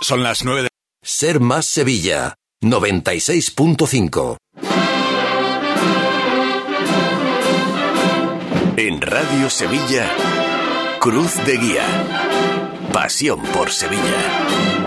Son las 9 de... Ser más Sevilla, 96.5. En Radio Sevilla, Cruz de Guía. Pasión por Sevilla.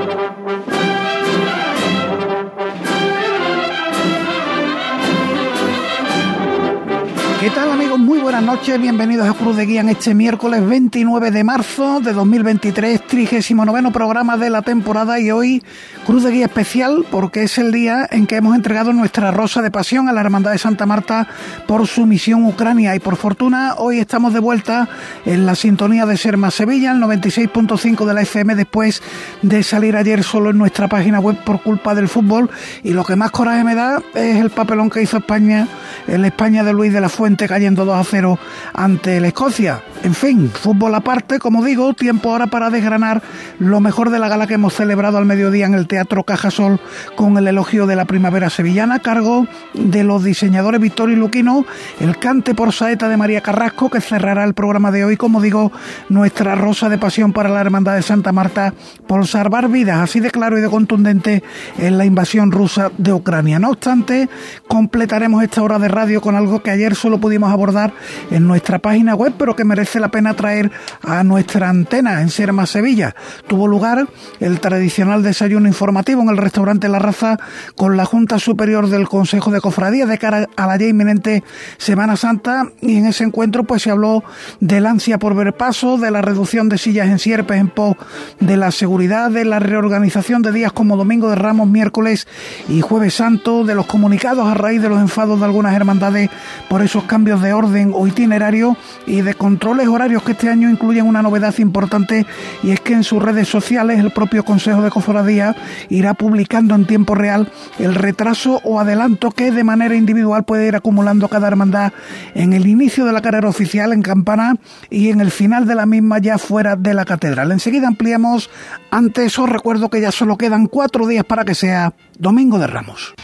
¿Qué tal amigos? Muy buenas noches, bienvenidos a Cruz de Guía en este miércoles 29 de marzo de 2023, 39 programa de la temporada y hoy Cruz de Guía especial porque es el día en que hemos entregado nuestra rosa de pasión a la Hermandad de Santa Marta por su misión Ucrania. Y por fortuna hoy estamos de vuelta en la sintonía de Serma Sevilla, el 96.5 de la FM después de salir ayer solo en nuestra página web por culpa del fútbol. Y lo que más coraje me da es el papelón que hizo España, en España de Luis de la Fuente cayendo 2 a 0 ante la Escocia. En fin, fútbol aparte, como digo, tiempo ahora para desgranar lo mejor de la gala que hemos celebrado al mediodía en el Teatro Cajasol con el elogio de la primavera sevillana, a cargo de los diseñadores Víctor y Luquino, el cante por saeta de María Carrasco, que cerrará el programa de hoy, como digo, nuestra rosa de pasión para la Hermandad de Santa Marta por salvar vidas, así de claro y de contundente en la invasión rusa de Ucrania. No obstante, completaremos esta hora de radio con algo que ayer solo pudimos abordar en nuestra página web, pero que merece la pena traer a nuestra antena en Serma Sevilla. Tuvo lugar el tradicional desayuno informativo en el restaurante La Raza con la Junta Superior del Consejo de Cofradía de cara a la ya inminente Semana Santa y en ese encuentro pues se habló del ansia por ver paso, de la reducción de sillas en sierpes en pos de la seguridad, de la reorganización de días como Domingo de Ramos, miércoles y Jueves Santo, de los comunicados a raíz de los enfados de algunas hermandades por esos cambios de orden o itinerario y de controles horarios que este año incluyen una novedad importante y es que en sus redes sociales el propio Consejo de Cofradía irá publicando en tiempo real el retraso o adelanto que de manera individual puede ir acumulando cada hermandad en el inicio de la carrera oficial en Campana y en el final de la misma ya fuera de la catedral. Enseguida ampliamos. Antes os recuerdo que ya solo quedan cuatro días para que sea Domingo de Ramos.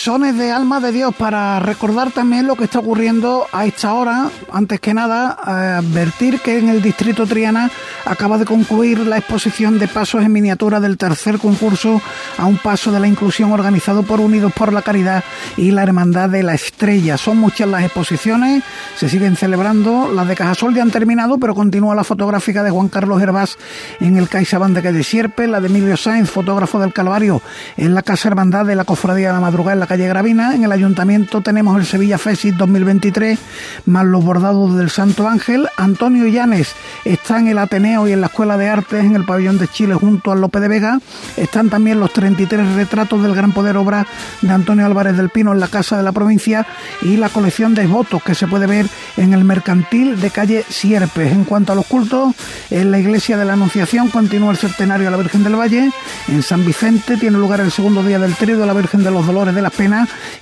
Sones de alma de Dios para recordar también lo que está ocurriendo a esta hora. Antes que nada, advertir que en el distrito Triana acaba de concluir la exposición de pasos en miniatura del tercer concurso a un paso de la inclusión organizado por Unidos por la Caridad y la Hermandad de la Estrella. Son muchas las exposiciones, se siguen celebrando. Las de Cajasol ya han terminado, pero continúa la fotográfica de Juan Carlos Hervás en el CaixaBank de Calle Sierpe, la de Emilio Sainz, fotógrafo del Calvario, en la Casa Hermandad de la Cofradía de la Madrugada en la calle Gravina. En el Ayuntamiento tenemos el Sevilla Fesis 2023, más los bordados del Santo Ángel. Antonio Llanes está en el Ateneo y en la Escuela de Artes en el Pabellón de Chile junto al Lope de Vega. Están también los 33 retratos del gran poder obra de Antonio Álvarez del Pino en la Casa de la Provincia y la colección de votos que se puede ver en el Mercantil de calle Sierpes. En cuanto a los cultos, en la Iglesia de la Anunciación continúa el centenario a la Virgen del Valle. En San Vicente tiene lugar el segundo día del trío de la Virgen de los Dolores de las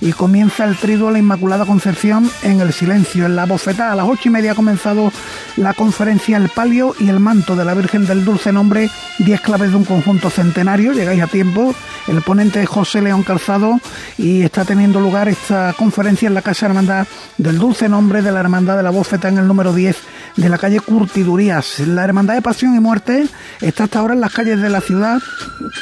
y comienza el triduo a la Inmaculada Concepción en el silencio. En la bofeta a las ocho y media ha comenzado la conferencia El Palio y el Manto de la Virgen del Dulce Nombre, diez claves de un conjunto centenario, llegáis a tiempo. El ponente José León Calzado y está teniendo lugar esta conferencia en la Casa Hermandad del Dulce Nombre de la Hermandad de la Bofeta en el número 10 de la calle Curtidurías. La Hermandad de Pasión y Muerte está hasta ahora en las calles de la ciudad,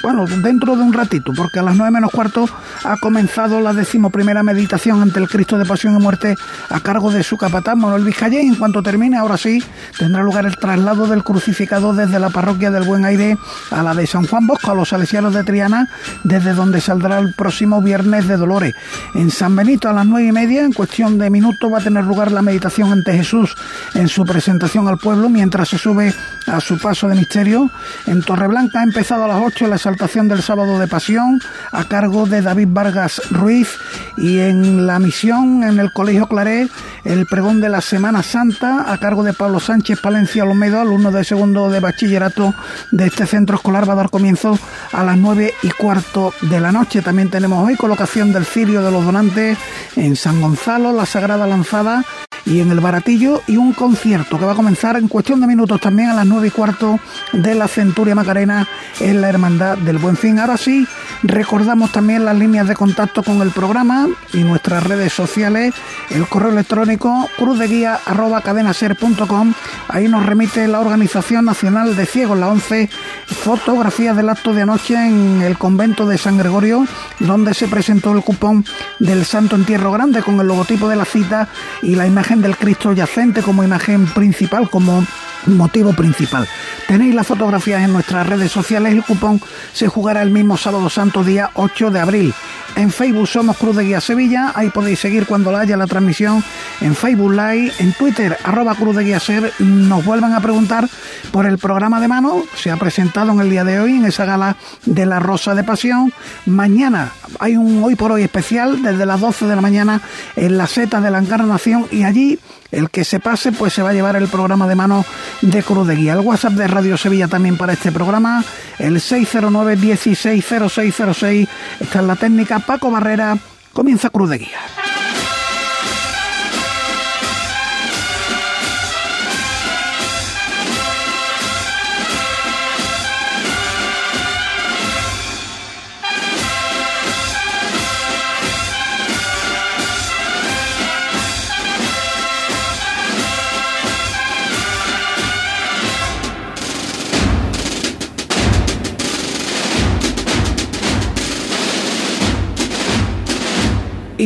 bueno, dentro de un ratito, porque a las nueve menos cuarto ha comenzado la decimoprimera meditación ante el Cristo de Pasión y Muerte a cargo de su capataz Manuel Vizcalle. En cuanto termine, ahora sí, tendrá lugar el traslado del crucificado desde la parroquia del Buen Aire a la de San Juan Bosco, a los salesianos de Triana, desde donde saldrá el próximo viernes de Dolores. En San Benito a las nueve y media, en cuestión de minutos, va a tener lugar la meditación ante Jesús en su presentación al pueblo mientras se sube a su paso de misterio. En Torreblanca ha empezado a las 8 la exaltación del sábado de pasión a cargo de David Vargas Ruiz y en la misión en el Colegio Claret el pregón de la Semana Santa a cargo de Pablo Sánchez Palencia Olmedo, alumno de segundo de bachillerato de este centro escolar va a dar comienzo a las nueve y cuarto de la noche. También tenemos hoy colocación del cirio de los donantes en San Gonzalo, la Sagrada Lanzada y en el Baratillo y un concierto que va a comenzar en cuestión de minutos también a las nueve y cuarto de la Centuria Macarena en la Hermandad del Buen Fin. Ahora sí, recordamos también las líneas de contacto con el programa y nuestras redes sociales, el correo electrónico cruzdeguía.cadenaser.com. Ahí nos remite la Organización Nacional de Ciegos, la 11, fotografías del acto de anoche en el convento de San Gregorio, donde se presentó el cupón del Santo Entierro Grande con el logotipo de la cita y la imagen del Cristo yacente como imagen principal, como motivo principal. Tenéis las fotografías en nuestras redes sociales. El cupón se jugará el mismo sábado santo día 8 de abril. En Facebook somos Cruz de Guía Sevilla. Ahí podéis seguir cuando la haya la transmisión. En Facebook Live, en Twitter, arroba Cruz de Guía Ser. Nos vuelvan a preguntar por el programa de mano. Se ha presentado en el día de hoy en esa gala de la Rosa de Pasión. Mañana hay un hoy por hoy especial desde las 12 de la mañana en la seta de la Encarnación y allí el que se pase, pues se va a llevar el programa de mano de Cruz de Guía. El WhatsApp de Radio Sevilla también para este programa, el 609-160606. Está en la técnica Paco Barrera. Comienza Cruz de Guía.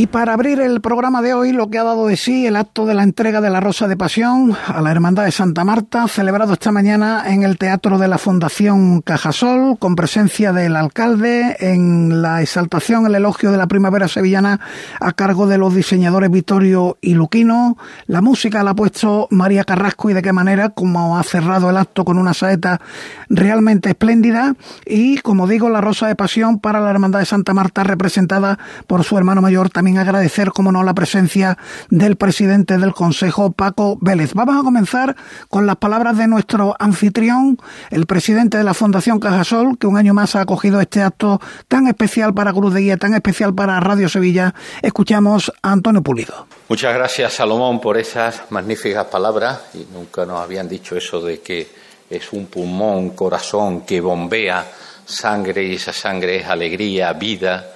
Y para abrir el programa de hoy, lo que ha dado de sí el acto de la entrega de la Rosa de Pasión a la Hermandad de Santa Marta, celebrado esta mañana en el Teatro de la Fundación Cajasol, con presencia del alcalde, en la exaltación, el elogio de la primavera sevillana a cargo de los diseñadores Vittorio y Luquino. La música la ha puesto María Carrasco y de qué manera, como ha cerrado el acto con una saeta realmente espléndida. Y, como digo, la Rosa de Pasión para la Hermandad de Santa Marta, representada por su hermano mayor también agradecer, como no, la presencia del presidente del Consejo, Paco Vélez. Vamos a comenzar con las palabras de nuestro anfitrión, el presidente de la Fundación Cajasol, que un año más ha acogido este acto tan especial para Cruz de Guía, tan especial para Radio Sevilla. Escuchamos a Antonio Pulido. Muchas gracias, Salomón, por esas magníficas palabras. Y nunca nos habían dicho eso de que es un pulmón, corazón que bombea sangre y esa sangre es alegría, vida,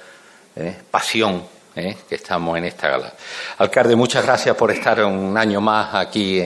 ¿eh? pasión ¿eh? que estamos en esta gala. Alcalde, muchas gracias por estar un año más aquí,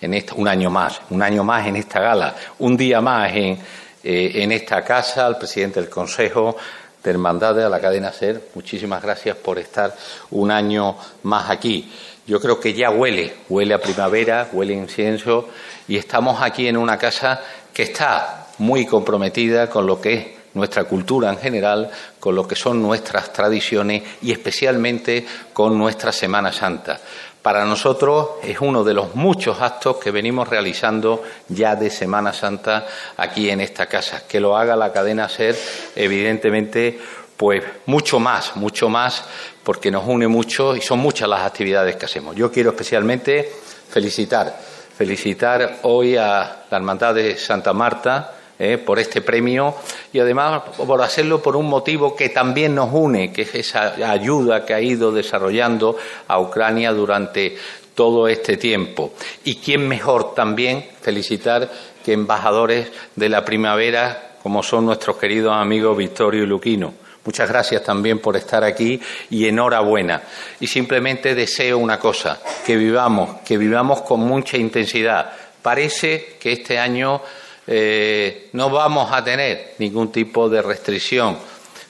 en esta, un año más, un año más en esta gala, un día más en, eh, en esta casa, al presidente del Consejo de Hermandades, a la cadena SER, muchísimas gracias por estar un año más aquí. Yo creo que ya huele, huele a primavera, huele a incienso y estamos aquí en una casa que está muy comprometida con lo que es nuestra cultura en general, con lo que son nuestras tradiciones y especialmente con nuestra Semana Santa. Para nosotros es uno de los muchos actos que venimos realizando ya de Semana Santa aquí en esta casa. Que lo haga la cadena SER, evidentemente, pues mucho más, mucho más, porque nos une mucho y son muchas las actividades que hacemos. Yo quiero especialmente felicitar, felicitar hoy a la Hermandad de Santa Marta, eh, por este premio y además por hacerlo por un motivo que también nos une, que es esa ayuda que ha ido desarrollando a Ucrania durante todo este tiempo. Y quién mejor también felicitar que embajadores de la primavera como son nuestros queridos amigos Victorio y Luquino. Muchas gracias también por estar aquí y enhorabuena. Y simplemente deseo una cosa, que vivamos, que vivamos con mucha intensidad. Parece que este año eh, no vamos a tener ningún tipo de restricción,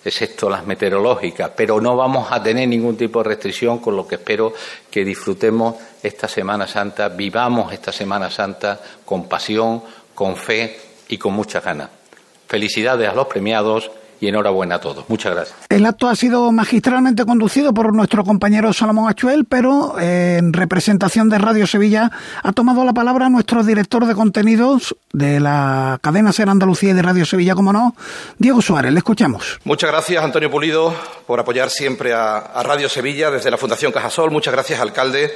excepto las meteorológicas, pero no vamos a tener ningún tipo de restricción, con lo que espero que disfrutemos esta Semana Santa, vivamos esta Semana Santa con pasión, con fe y con muchas ganas. Felicidades a los premiados y enhorabuena a todos. Muchas gracias. El acto ha sido magistralmente conducido por nuestro compañero Salomón Achuel, pero eh, en representación de Radio Sevilla ha tomado la palabra nuestro director de contenidos de la cadena Ser Andalucía y de Radio Sevilla, como no, Diego Suárez. Le escuchamos. Muchas gracias, Antonio Pulido, por apoyar siempre a, a Radio Sevilla desde la Fundación Cajasol. Muchas gracias, alcalde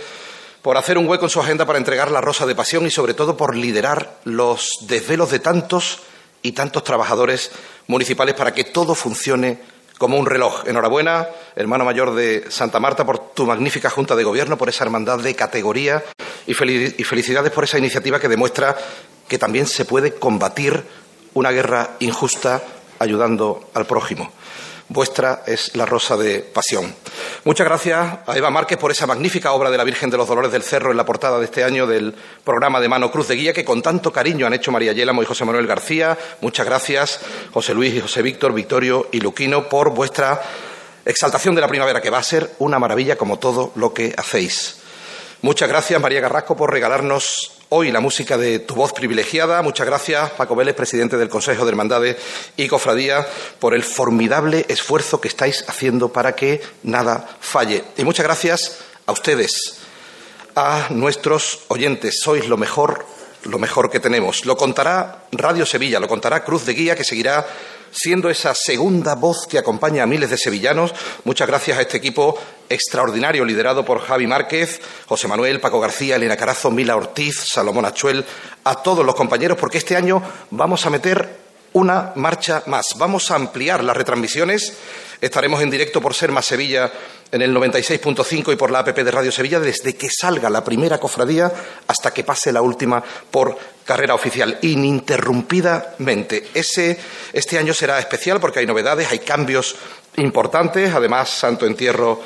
por hacer un hueco en su agenda para entregar la Rosa de Pasión y, sobre todo, por liderar los desvelos de tantos y tantos trabajadores municipales para que todo funcione como un reloj. Enhorabuena, hermano mayor de Santa Marta, por tu magnífica Junta de Gobierno, por esa hermandad de categoría y felicidades por esa iniciativa que demuestra que también se puede combatir una guerra injusta ayudando al prójimo. Vuestra es la rosa de pasión. Muchas gracias a Eva Márquez por esa magnífica obra de la Virgen de los Dolores del Cerro en la portada de este año del programa de Mano Cruz de Guía que con tanto cariño han hecho María Yélamo y José Manuel García. Muchas gracias, José Luis y José Víctor, Victorio y Luquino, por vuestra exaltación de la primavera, que va a ser una maravilla como todo lo que hacéis. Muchas gracias, María Garrasco, por regalarnos hoy la música de Tu Voz Privilegiada. Muchas gracias, Paco Vélez, presidente del Consejo de Hermandades y Cofradía, por el formidable esfuerzo que estáis haciendo para que nada falle. Y muchas gracias a ustedes, a nuestros oyentes. Sois lo mejor, lo mejor que tenemos. Lo contará Radio Sevilla, lo contará Cruz de Guía, que seguirá siendo esa segunda voz que acompaña a miles de sevillanos. Muchas gracias a este equipo extraordinario liderado por Javi Márquez, José Manuel, Paco García, Elena Carazo, Mila Ortiz, Salomón Achuel, a todos los compañeros, porque este año vamos a meter una marcha más. Vamos a ampliar las retransmisiones. Estaremos en directo por Ser Más Sevilla en el 96.5 y por la APP de Radio Sevilla desde que salga la primera cofradía hasta que pase la última por carrera oficial, ininterrumpidamente. Ese, este año será especial porque hay novedades, hay cambios importantes. Además, Santo Entierro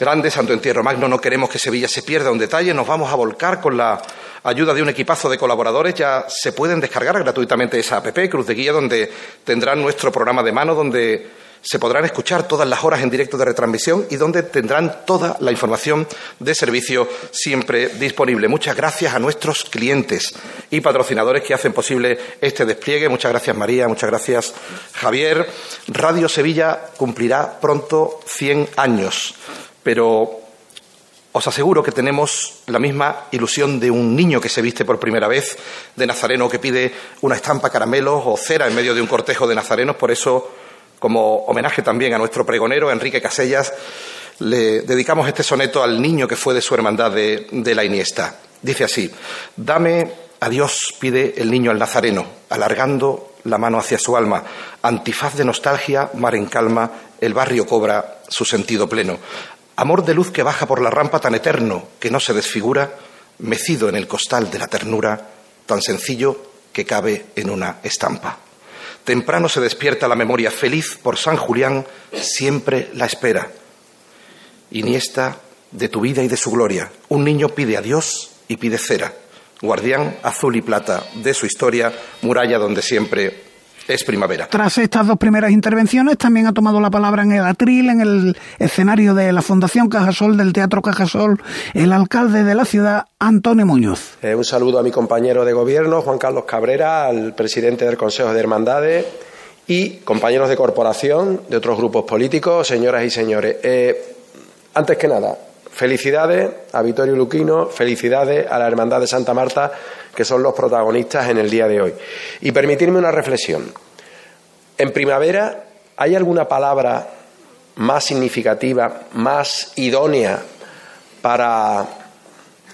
Grande, Santo Entierro Magno, no queremos que Sevilla se pierda un detalle. Nos vamos a volcar con la ayuda de un equipazo de colaboradores. Ya se pueden descargar gratuitamente esa app, Cruz de Guía, donde tendrán nuestro programa de mano, donde se podrán escuchar todas las horas en directo de retransmisión y donde tendrán toda la información de servicio siempre disponible. Muchas gracias a nuestros clientes y patrocinadores que hacen posible este despliegue. Muchas gracias María, muchas gracias Javier. Radio Sevilla cumplirá pronto 100 años, pero os aseguro que tenemos la misma ilusión de un niño que se viste por primera vez de nazareno que pide una estampa caramelos o cera en medio de un cortejo de nazarenos. Por eso como homenaje también a nuestro pregonero, Enrique Casellas, le dedicamos este soneto al niño que fue de su hermandad de, la Iniesta. Dice así, dame a Dios, pide el niño al nazareno, alargando la mano hacia su alma. Antifaz de nostalgia, mar en calma, el barrio cobra su sentido pleno. Amor de luz que baja por la rampa tan eterno que no se desfigura, mecido en el costal de la ternura, tan sencillo que cabe en una estampa. Temprano se despierta la memoria feliz por San Julián, siempre la espera. Iniesta de tu vida y de su gloria. Un niño pide a Dios y pide cera. Guardián azul y plata de su historia, muralla donde siempre es primavera. Tras estas dos primeras intervenciones, también ha tomado la palabra en el atril, en el escenario de la Fundación Cajasol, del Teatro Cajasol, el alcalde de la ciudad, Antonio Muñoz. Eh, un saludo a mi compañero de gobierno, Juan Carlos Cabrera, al presidente del Consejo de Hermandades y compañeros de corporación, de otros grupos políticos, señoras y señores. Eh, antes que nada, felicidades a Vittorio Luquino, felicidades a la Hermandad de Santa Marta que son los protagonistas en el día de hoy. Y permitirme una reflexión. En primavera, ¿hay alguna palabra más significativa, más idónea para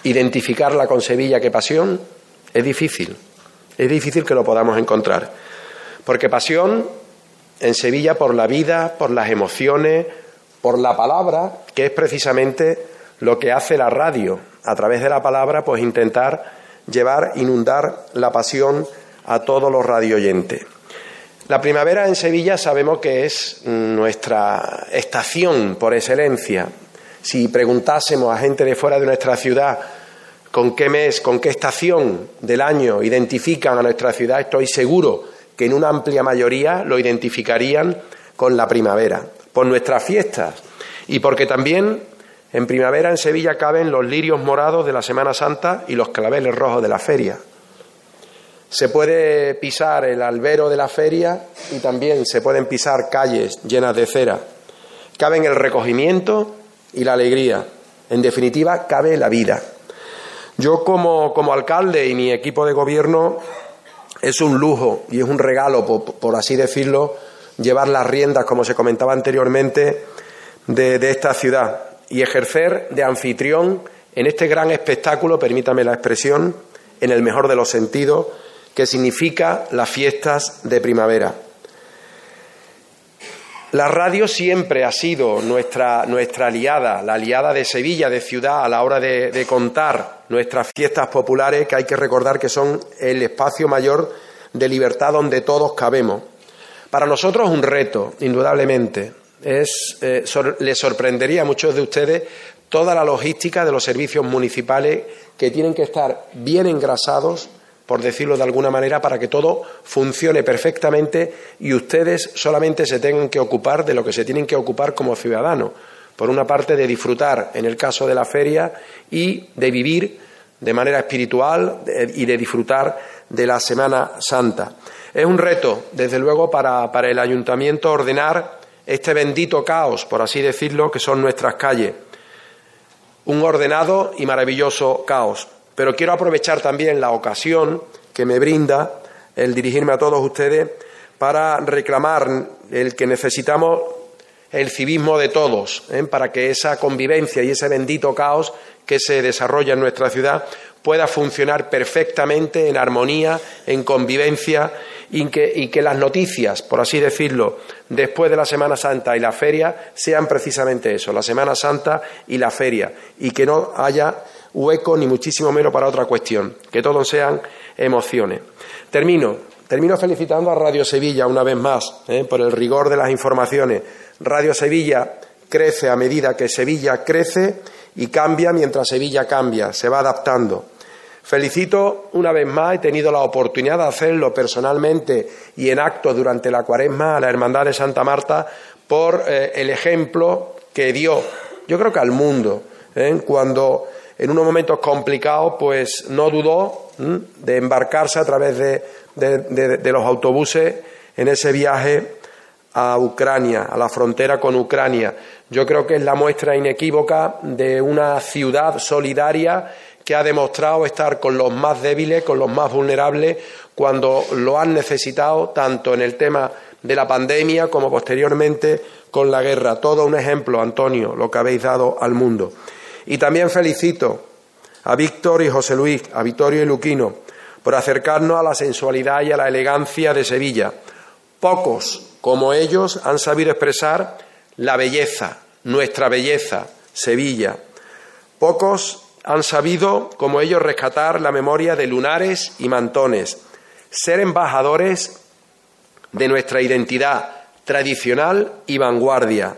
identificarla con Sevilla que pasión? Es difícil, es difícil que lo podamos encontrar. Porque pasión en Sevilla por la vida, por las emociones, por la palabra, que es precisamente lo que hace la radio, a través de la palabra, pues intentar llevar, inundar la pasión a todos los radioyentes. La primavera en Sevilla sabemos que es nuestra estación por excelencia. Si preguntásemos a gente de fuera de nuestra ciudad con qué mes, con qué estación del año identifican a nuestra ciudad, estoy seguro que en una amplia mayoría lo identificarían con la primavera, por nuestras fiestas y porque también en primavera en Sevilla caben los lirios morados de la Semana Santa y los claveles rojos de la feria. Se puede pisar el albero de la feria y también se pueden pisar calles llenas de cera. Caben el recogimiento y la alegría. En definitiva, cabe la vida. Yo como, como alcalde y mi equipo de gobierno es un lujo y es un regalo, por, así decirlo, llevar las riendas, como se comentaba anteriormente, de esta ciudad y ejercer de anfitrión en este gran espectáculo, permítame la expresión, en el mejor de los sentidos, que significa las fiestas de primavera. La radio siempre ha sido nuestra, nuestra aliada, la aliada de Sevilla, de ciudad, a la hora de, de contar nuestras fiestas populares, que hay que recordar que son el espacio mayor de libertad donde todos cabemos. Para nosotros un reto, indudablemente. Es, eh, les sorprendería a muchos de ustedes toda la logística de los servicios municipales que tienen que estar bien engrasados, por decirlo de alguna manera, para que todo funcione perfectamente y ustedes solamente se tengan que ocupar de lo que se tienen que ocupar como ciudadanos. Por una parte, de disfrutar, en el caso de la feria, y de vivir de manera espiritual y de disfrutar de la Semana Santa. Es un reto, desde luego, para, el ayuntamiento ordenar este bendito caos, por así decirlo, que son nuestras calles. Un ordenado y maravilloso caos. Pero quiero aprovechar también la ocasión que me brinda el dirigirme a todos ustedes para reclamar el que necesitamos el civismo de todos, ¿eh? para que esa convivencia y ese bendito caos que se desarrolla en nuestra ciudad pueda funcionar perfectamente en armonía, en convivencia y que, las noticias, por así decirlo, después de la Semana Santa y la feria sean precisamente eso, la Semana Santa y la feria, y que no haya hueco ni muchísimo menos para otra cuestión, que todos sean emociones. Termino, termino felicitando a Radio Sevilla una vez más ¿eh? por el rigor de las informaciones. Radio Sevilla crece a medida que Sevilla crece y cambia mientras Sevilla cambia, se va adaptando. Felicito una vez más, he tenido la oportunidad de hacerlo personalmente y en acto durante la cuaresma a la Hermandad de Santa Marta por eh, el ejemplo que dio, yo creo que al mundo, ¿eh? cuando en unos momentos complicados pues no dudó de embarcarse a través de los autobuses en ese viaje a Ucrania, a la frontera con Ucrania. Yo creo que es la muestra inequívoca de una ciudad solidaria que ha demostrado estar con los más débiles, con los más vulnerables, cuando lo han necesitado, tanto en el tema de la pandemia como posteriormente con la guerra. Todo un ejemplo, Antonio, lo que habéis dado al mundo. Y también felicito a Víctor y José Luis, a Vittorio y Luquino, por acercarnos a la sensualidad y a la elegancia de Sevilla. Pocos como ellos han sabido expresar la belleza, nuestra belleza, Sevilla. Pocos han sabido, como ellos, rescatar la memoria de lunares y mantones, ser embajadores de nuestra identidad tradicional y vanguardia.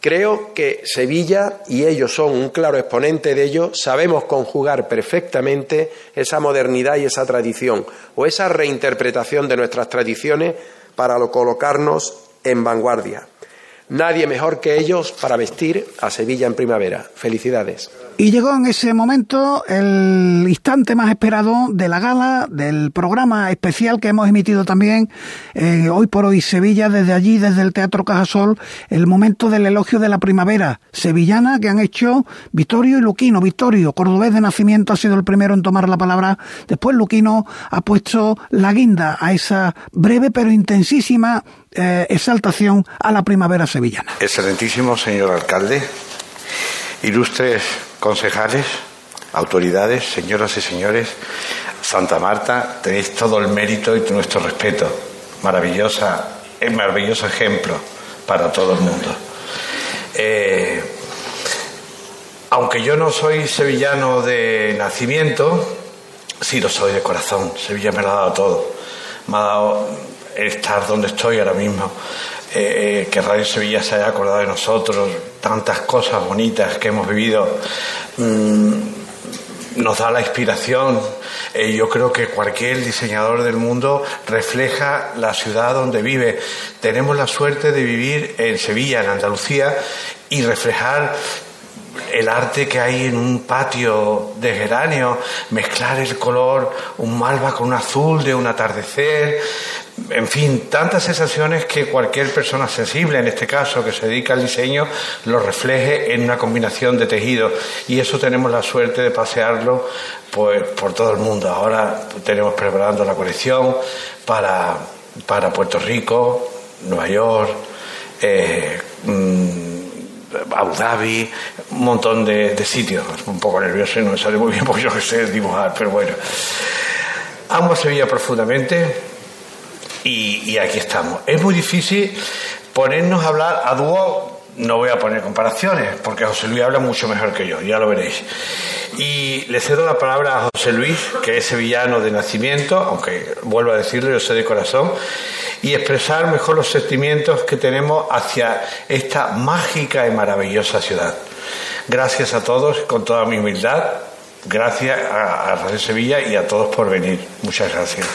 Creo que Sevilla, y ellos son un claro exponente de ello, sabemos conjugar perfectamente esa modernidad y esa tradición, o esa reinterpretación de nuestras tradiciones para colocarnos en vanguardia. Nadie mejor que ellos para vestir a Sevilla en primavera. Felicidades. Y llegó en ese momento el instante más esperado de la gala, del programa especial que hemos emitido también eh, hoy por hoy Sevilla, desde allí, desde el Teatro Cajasol, el momento del elogio de la primavera sevillana que han hecho Vittorio y Luquino. Vittorio, cordobés de nacimiento, ha sido el primero en tomar la palabra. Después Luquino ha puesto la guinda a esa breve pero intensísima eh, exaltación a la primavera sevillana. Excelentísimo señor alcalde, ilustres concejales, autoridades, señoras y señores, Santa Marta, tenéis todo el mérito y nuestro respeto. Maravillosa, es maravilloso ejemplo para todo el mundo. Eh, aunque yo no soy sevillano de nacimiento, sí lo soy de corazón. Sevilla me lo ha dado todo. Me ha dado estar donde estoy ahora mismo. Eh, que Radio Sevilla se haya acordado de nosotros, tantas cosas bonitas que hemos vivido, mm, nos da la inspiración. Eh, yo creo que cualquier diseñador del mundo refleja la ciudad donde vive. Tenemos la suerte de vivir en Sevilla, en Andalucía, y reflejar el arte que hay en un patio de geranio, mezclar el color, un malva con un azul de un atardecer, en fin, tantas sensaciones que cualquier persona sensible, en este caso, que se dedica al diseño, lo refleje en una combinación de tejidos. Y eso tenemos la suerte de pasearlo pues, por todo el mundo. Ahora tenemos preparando la colección para, para Puerto Rico, Nueva York, eh, mm, Abu Dhabi, un montón de, de, sitios. Un poco nervioso y no me sale muy bien porque yo que sé dibujar, pero bueno. Amo Sevilla profundamente y, aquí estamos. Es muy difícil ponernos a hablar a dúo, no voy a poner comparaciones, porque José Luis habla mucho mejor que yo, ya lo veréis. Y le cedo la palabra a José Luis, que es sevillano de nacimiento, aunque vuelvo a decirlo, yo soy de corazón, y expresar mejor los sentimientos que tenemos hacia esta mágica y maravillosa ciudad. Gracias a todos, con toda mi humildad, gracias a, Radio Sevilla y a todos por venir. Muchas gracias.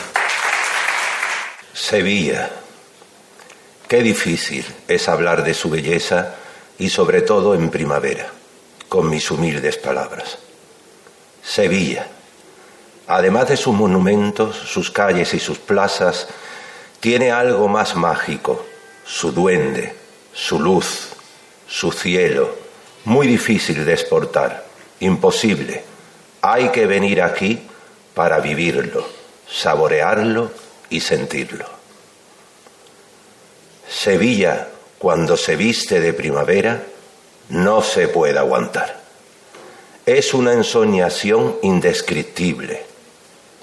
Sevilla. Qué difícil es hablar de su belleza y sobre todo en primavera, con mis humildes palabras. Sevilla. Además de sus monumentos, sus calles y sus plazas, tiene algo más mágico, su duende, su luz, su cielo, muy difícil de exportar, imposible. Hay que venir aquí para vivirlo, saborearlo y sentirlo. Sevilla, cuando se viste de primavera, no se puede aguantar. Es una ensoñación indescriptible.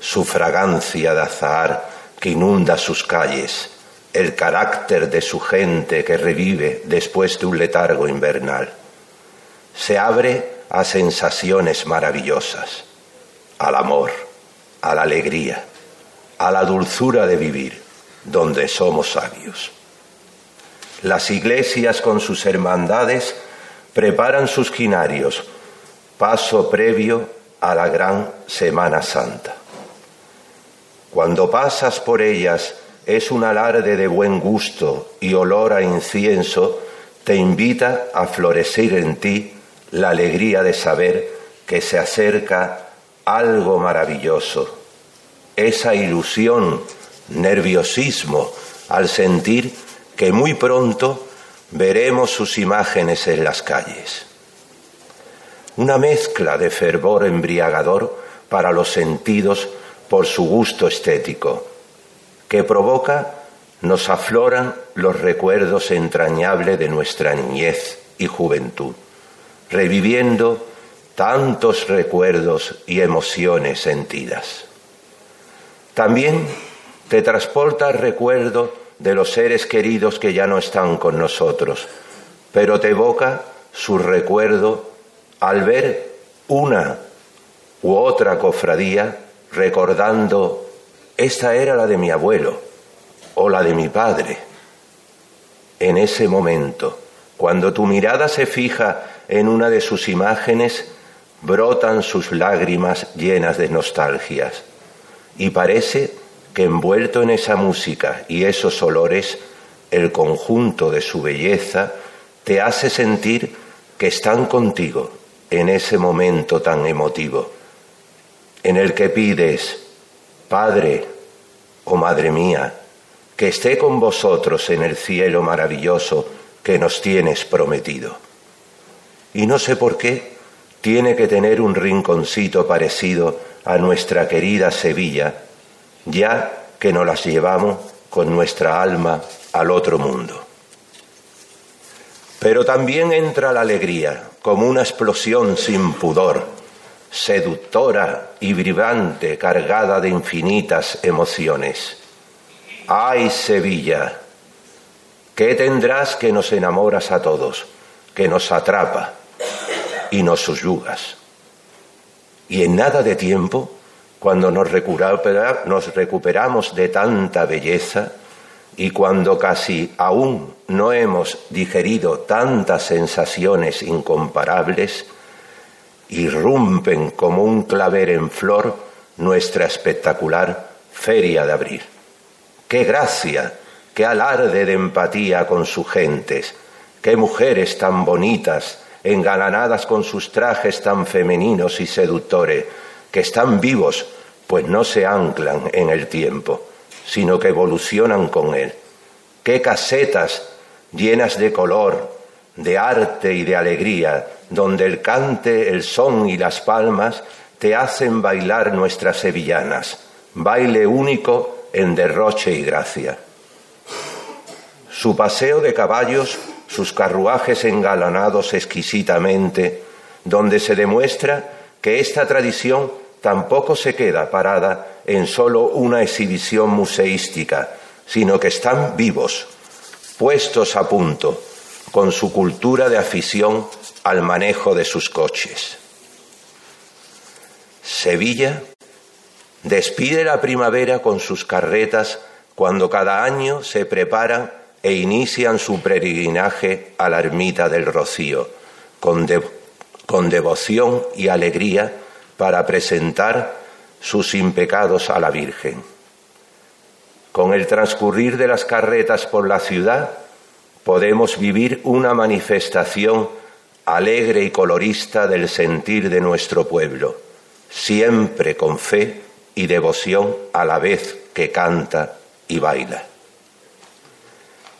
Su fragancia de azahar que inunda sus calles, el carácter de su gente que revive después de un letargo invernal. Se abre a sensaciones maravillosas, al amor, a la alegría, a la dulzura de vivir, donde somos sabios. Las iglesias con sus hermandades preparan sus quinarios, paso previo a la gran Semana Santa. Cuando pasas por ellas es un alarde de buen gusto y olor a incienso, te invita a florecer en ti la alegría de saber que se acerca algo maravilloso. Esa ilusión, nerviosismo, al sentir que muy pronto veremos sus imágenes en las calles. Una mezcla de fervor embriagador para los sentidos por su gusto estético, que provoca nos afloran los recuerdos entrañables de nuestra niñez y juventud, reviviendo tantos recuerdos y emociones sentidas. También te transporta el recuerdo de los seres queridos que ya no están con nosotros, pero te evoca su recuerdo al ver una u otra cofradía recordando, esta era la de mi abuelo o la de mi padre. En ese momento, cuando tu mirada se fija en una de sus imágenes, brotan sus lágrimas llenas de nostalgias y parece que envuelto en esa música y esos olores, el conjunto de su belleza te hace sentir que están contigo en ese momento tan emotivo, en el que pides, Padre o oh Madre mía, que esté con vosotros en el cielo maravilloso que nos tienes prometido. Y no sé por qué tiene que tener un rinconcito parecido a nuestra querida Sevilla, ya que nos las llevamos con nuestra alma al otro mundo. Pero también entra la alegría, como una explosión sin pudor, seductora y vibrante, cargada de infinitas emociones. ¡Ay, Sevilla! ¿Qué tendrás que nos enamoras a todos, que nos atrapa y nos subyugas? Y en nada de tiempo cuando nos, recuperamos de tanta belleza y cuando casi aún no hemos digerido tantas sensaciones incomparables, irrumpen como un claver en flor nuestra espectacular feria de abril. ¡Qué gracia! ¡Qué alarde de empatía con sus gentes! ¡Qué mujeres tan bonitas, engalanadas con sus trajes tan femeninos y seductores! que están vivos, pues no se anclan en el tiempo, sino que evolucionan con él. Qué casetas llenas de color, de arte y de alegría, donde el cante, el son y las palmas te hacen bailar nuestras sevillanas, baile único en derroche y gracia. Su paseo de caballos, sus carruajes engalanados exquisitamente, donde se demuestra que esta tradición tampoco se queda parada en solo una exhibición museística, sino que están vivos, puestos a punto con su cultura de afición al manejo de sus coches. Sevilla despide la primavera con sus carretas cuando cada año se preparan e inician su peregrinaje a la ermita del Rocío, con, con devoción y alegría para presentar sus impecados a la Virgen. Con el transcurrir de las carretas por la ciudad, podemos vivir una manifestación alegre y colorista del sentir de nuestro pueblo, siempre con fe y devoción a la vez que canta y baila.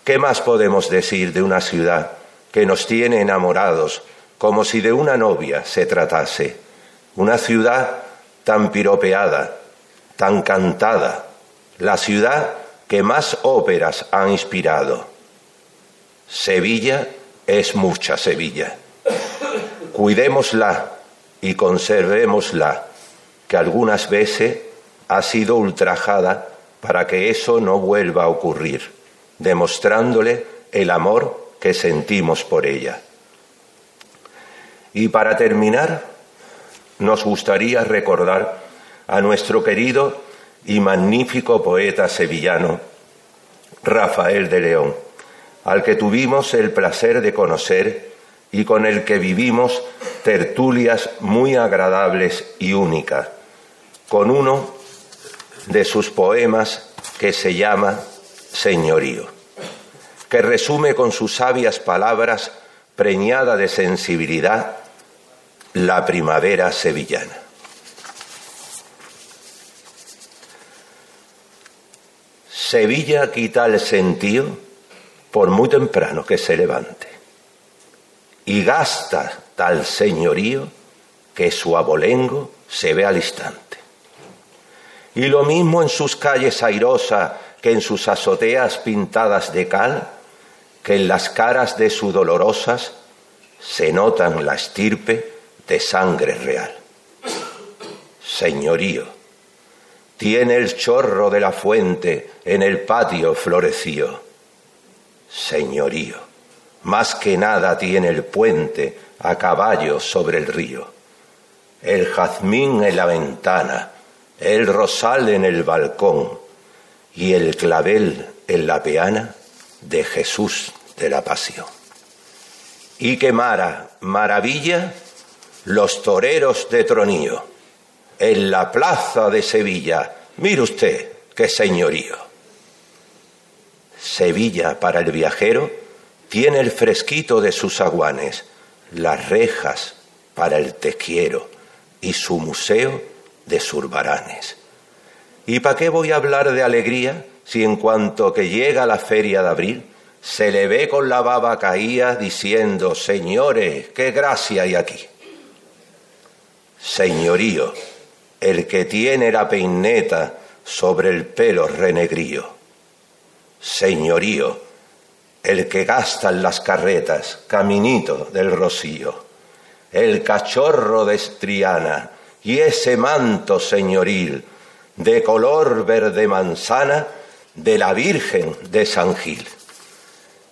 ¿Qué más podemos decir de una ciudad que nos tiene enamorados como si de una novia se tratase? Una ciudad tan piropeada, tan cantada, la ciudad que más óperas ha inspirado. Sevilla es mucha Sevilla. Cuidémosla y conservémosla, que algunas veces ha sido ultrajada para que eso no vuelva a ocurrir, demostrándole el amor que sentimos por ella. Y para terminar, nos gustaría recordar a nuestro querido y magnífico poeta sevillano, Rafael de León, al que tuvimos el placer de conocer y con el que vivimos tertulias muy agradables y únicas, con uno de sus poemas que se llama Señorío, que resume con sus sabias palabras, preñada de sensibilidad, la primavera sevillana. Sevilla quita el sentido por muy temprano que se levante y gasta tal señorío que su abolengo se ve al instante. Y lo mismo en sus calles airosas que en sus azoteas pintadas de cal, que en las caras de su dolorosas se notan la estirpe de sangre real. Señorío, tiene el chorro de la fuente en el patio floreció. Señorío, más que nada tiene el puente a caballo sobre el río. El jazmín en la ventana, el rosal en el balcón y el clavel en la peana de Jesús de la Pasión. Y quemara maravilla los toreros de Tronío en la plaza de Sevilla. Mire usted qué señorío. Sevilla para el viajero tiene el fresquito de sus aguanes, las rejas para el tequiero y su museo de surbaranes. ¿Y para qué voy a hablar de alegría si en cuanto que llega la feria de abril se le ve con la baba caía diciendo, señores, qué gracia hay aquí? Señorío, el que tiene la peineta sobre el pelo renegrío. Señorío, el que gasta en las carretas, caminito del rocío, el cachorro de Estriana y ese manto señoril de color verde manzana de la Virgen de San Gil.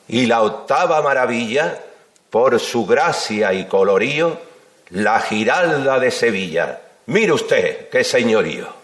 Y la octava maravilla, por su gracia y colorío, la Giralda de Sevilla. Mire usted qué señorío.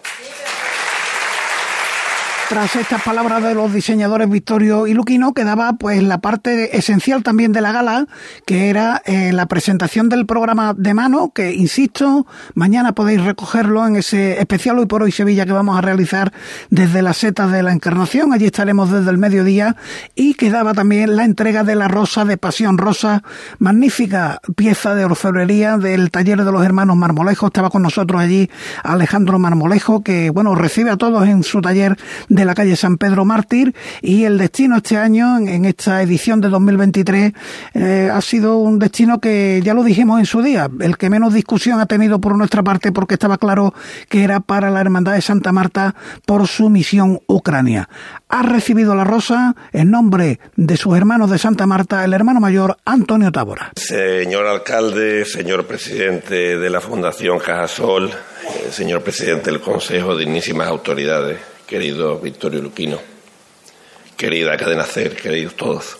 Tras estas palabras de los diseñadores Victorio y Luquino, quedaba pues la parte esencial también de la gala, que era eh, la presentación del programa de mano, que insisto, mañana podéis recogerlo en ese especial Hoy por Hoy Sevilla que vamos a realizar desde las setas de la Encarnación. Allí estaremos desde el mediodía y quedaba también la entrega de la Rosa de Pasión Rosa, magnífica pieza de orfebrería del taller de los hermanos Marmolejo. Estaba con nosotros allí Alejandro Marmolejo, que bueno, recibe a todos en su taller de la calle San Pedro Mártir y el destino este año, en esta edición de 2023, eh, ha sido un destino que ya lo dijimos en su día, el que menos discusión ha tenido por nuestra parte porque estaba claro que era para la Hermandad de Santa Marta por su misión Ucrania. Ha recibido la rosa en nombre de sus hermanos de Santa Marta, el hermano mayor Antonio Tábora. Señor alcalde, señor presidente de la Fundación Cajasol, eh, señor presidente del Consejo, dignísimas autoridades, querido Victorio Luquino. querida Cadena Cer, queridos todos.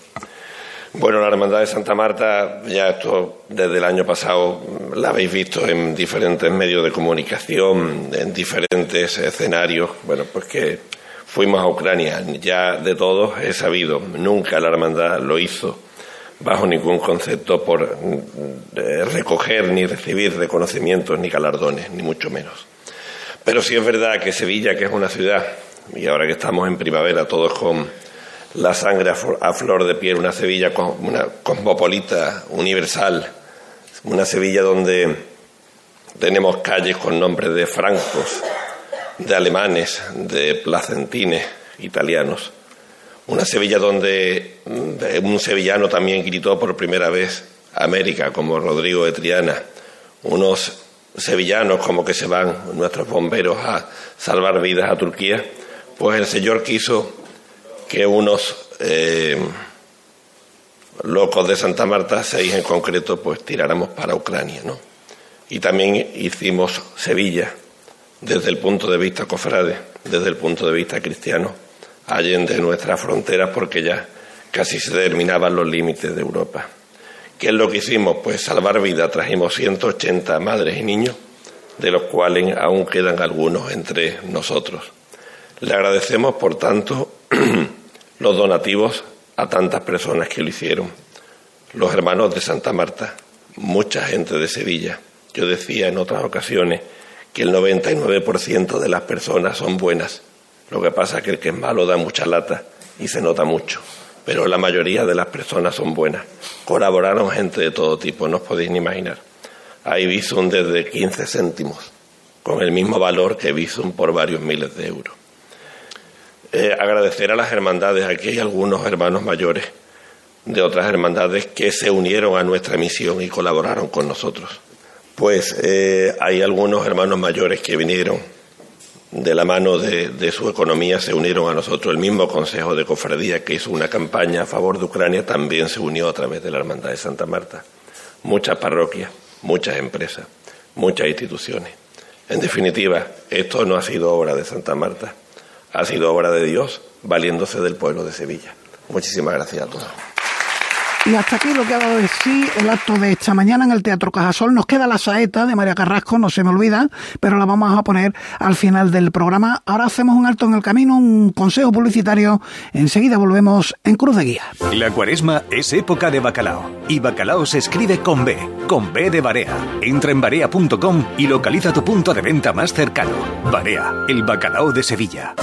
Bueno, la Hermandad de Santa Marta, ya esto desde el año pasado la habéis visto en diferentes medios de comunicación, en diferentes escenarios. Bueno, pues que fuimos a Ucrania, ya de todos he sabido, nunca la Hermandad lo hizo bajo ningún concepto por eh, recoger ni recibir reconocimientos ni galardones, ni mucho menos. Pero sí es verdad que Sevilla, que es una ciudad, y ahora que estamos en primavera todos con la sangre a flor de piel, una Sevilla una cosmopolita, universal, una Sevilla donde tenemos calles con nombres de francos, de alemanes, de placentines italianos. Una Sevilla donde mm, un sevillano también gritó por primera vez América, como Rodrigo de Triana. Unos sevillanos como que se van nuestros bomberos a salvar vidas a Turquía. Pues el Señor quiso que unos eh, locos de Santa Marta, seis en concreto, pues tiráramos para Ucrania, ¿no? Y también hicimos Sevilla desde el punto de vista cofrade, desde el punto de vista cristiano, allende nuestras fronteras, porque ya casi se terminaban los límites de Europa. ¿Qué es lo que hicimos? Pues salvar vida. Trajimos 180 madres y niños, de los cuales aún quedan algunos entre nosotros. Le agradecemos, por tanto, los donativos a tantas personas que lo hicieron. Los hermanos de Santa Marta, mucha gente de Sevilla. Yo decía en otras ocasiones que el 99% de las personas son buenas. Lo que pasa es que el que es malo da mucha lata y se nota mucho. Pero la mayoría de las personas son buenas. Colaboraron gente de todo tipo, no os podéis ni imaginar. Hay Bizum desde 15 céntimos, con el mismo valor que Bizum por varios miles de euros. Eh, agradecer a las hermandades. Aquí hay algunos hermanos mayores de otras hermandades que se unieron a nuestra misión y colaboraron con nosotros. Pues eh, hay algunos hermanos mayores que vinieron de la mano de, su economía, se unieron a nosotros. El mismo Consejo de Cofradía que hizo una campaña a favor de Ucrania también se unió a través de la Hermandad de Santa Marta. Muchas parroquias, muchas empresas, muchas instituciones. En definitiva, esto no ha sido obra de Santa Marta, ha sido obra de Dios valiéndose del pueblo de Sevilla. Muchísimas gracias a todos. Y hasta aquí lo que ha dado de sí el acto de esta mañana en el Teatro Cajasol. Nos queda la saeta de María Carrasco, no se me olvida, pero la vamos a poner al final del programa. Ahora hacemos un alto en el camino, un consejo publicitario. Enseguida volvemos en Cruz de Guía. La cuaresma es época de bacalao. Y bacalao se escribe con B, con B de Barea. Entra en barea.com y localiza tu punto de venta más cercano. Barea, el bacalao de Sevilla.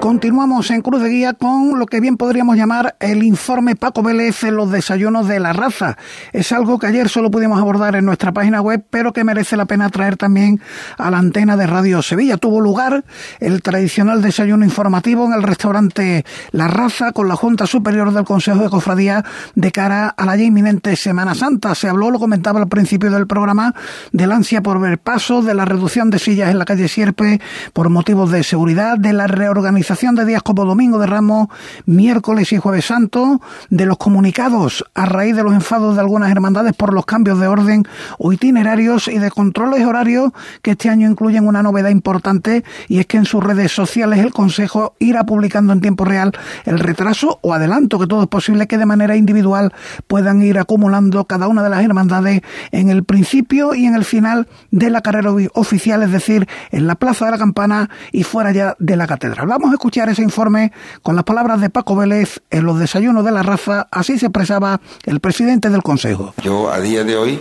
Continuamos en Cruz de Guía con lo que bien podríamos llamar el informe Paco Vélez en los desayunos de la raza. Es algo que ayer solo pudimos abordar en nuestra página web, pero que merece la pena traer también a la antena de Radio Sevilla. Tuvo lugar el tradicional desayuno informativo en el restaurante La Raza con la Junta Superior del Consejo de Cofradía de cara a la ya inminente Semana Santa. Se habló, lo comentaba al principio del programa, del ansia por ver paso, de la reducción de sillas en la calle Sierpe por motivos de seguridad, de la reorganización de días como Domingo de Ramos, miércoles y jueves santo, de los comunicados a raíz de los enfados de algunas hermandades por los cambios de orden o itinerarios y de controles horarios que este año incluyen una novedad importante y es que en sus redes sociales el Consejo irá publicando en tiempo real el retraso o adelanto que todo es posible que de manera individual puedan ir acumulando cada una de las hermandades en el principio y en el final de la carrera oficial, es decir, en la Plaza de la Campana y fuera ya de la catedral. Vamos escuchar ese informe con las palabras de Paco Vélez en los desayunos de la raza. Así se expresaba el presidente del Consejo. Yo a día de hoy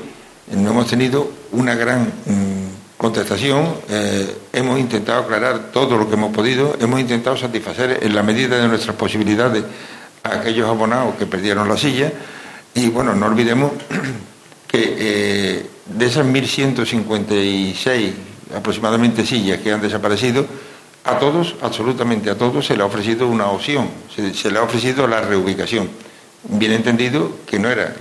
no hemos tenido una gran mm, contestación. Eh, hemos intentado aclarar todo lo que hemos podido. Hemos intentado satisfacer en la medida de nuestras posibilidades a aquellos abonados que perdieron la silla. Y bueno, no olvidemos que eh, de esas 1.156 aproximadamente sillas que han desaparecido, a todos, absolutamente a todos, se le ha ofrecido una opción, se, le ha ofrecido la reubicación. Bien entendido que no era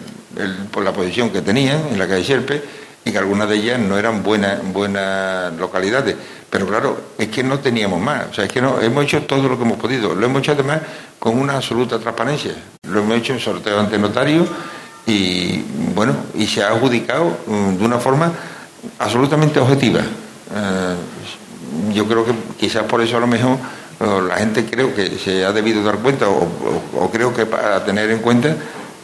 por la posición que tenían en la calle Sierpe y que algunas de ellas no eran buenas, buenas localidades. Pero claro, es que no teníamos más. O sea, es que no, hemos hecho todo lo que hemos podido. Lo hemos hecho además con una absoluta transparencia. Lo hemos hecho en sorteo ante notario y, bueno, y se ha adjudicado mm, de una forma absolutamente objetiva. Eh, yo creo que quizás por eso a lo mejor la gente creo que se ha debido dar cuenta o, creo que para tener en cuenta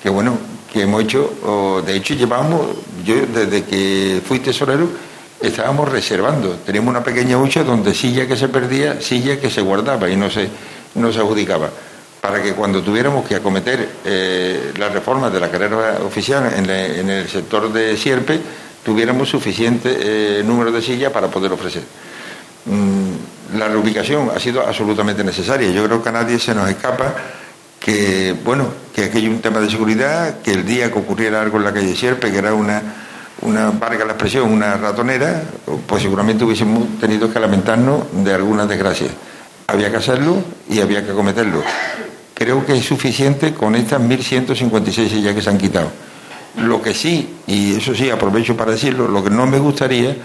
que bueno que hemos hecho de hecho llevamos yo desde que fui tesorero estábamos reservando teníamos una pequeña hucha donde silla que se perdía silla que se guardaba y no se no se adjudicaba para que cuando tuviéramos que acometer eh, las reformas de la carrera oficial en, el sector de Sierpe tuviéramos suficiente eh, número de sillas para poder ofrecer. Mm, la reubicación ha sido absolutamente necesaria. Yo creo que a nadie se nos escapa que, bueno, que aquí hay un tema de seguridad, que el día que ocurriera algo en la calle Sierpe, que era una, una valga la expresión, una ratonera, pues seguramente hubiésemos tenido que lamentarnos de algunas desgracias. Había que hacerlo y había que acometerlo. Creo que es suficiente con estas 1.156 sillas que se han quitado. Lo que sí, y eso sí aprovecho para decirlo, lo que no me gustaría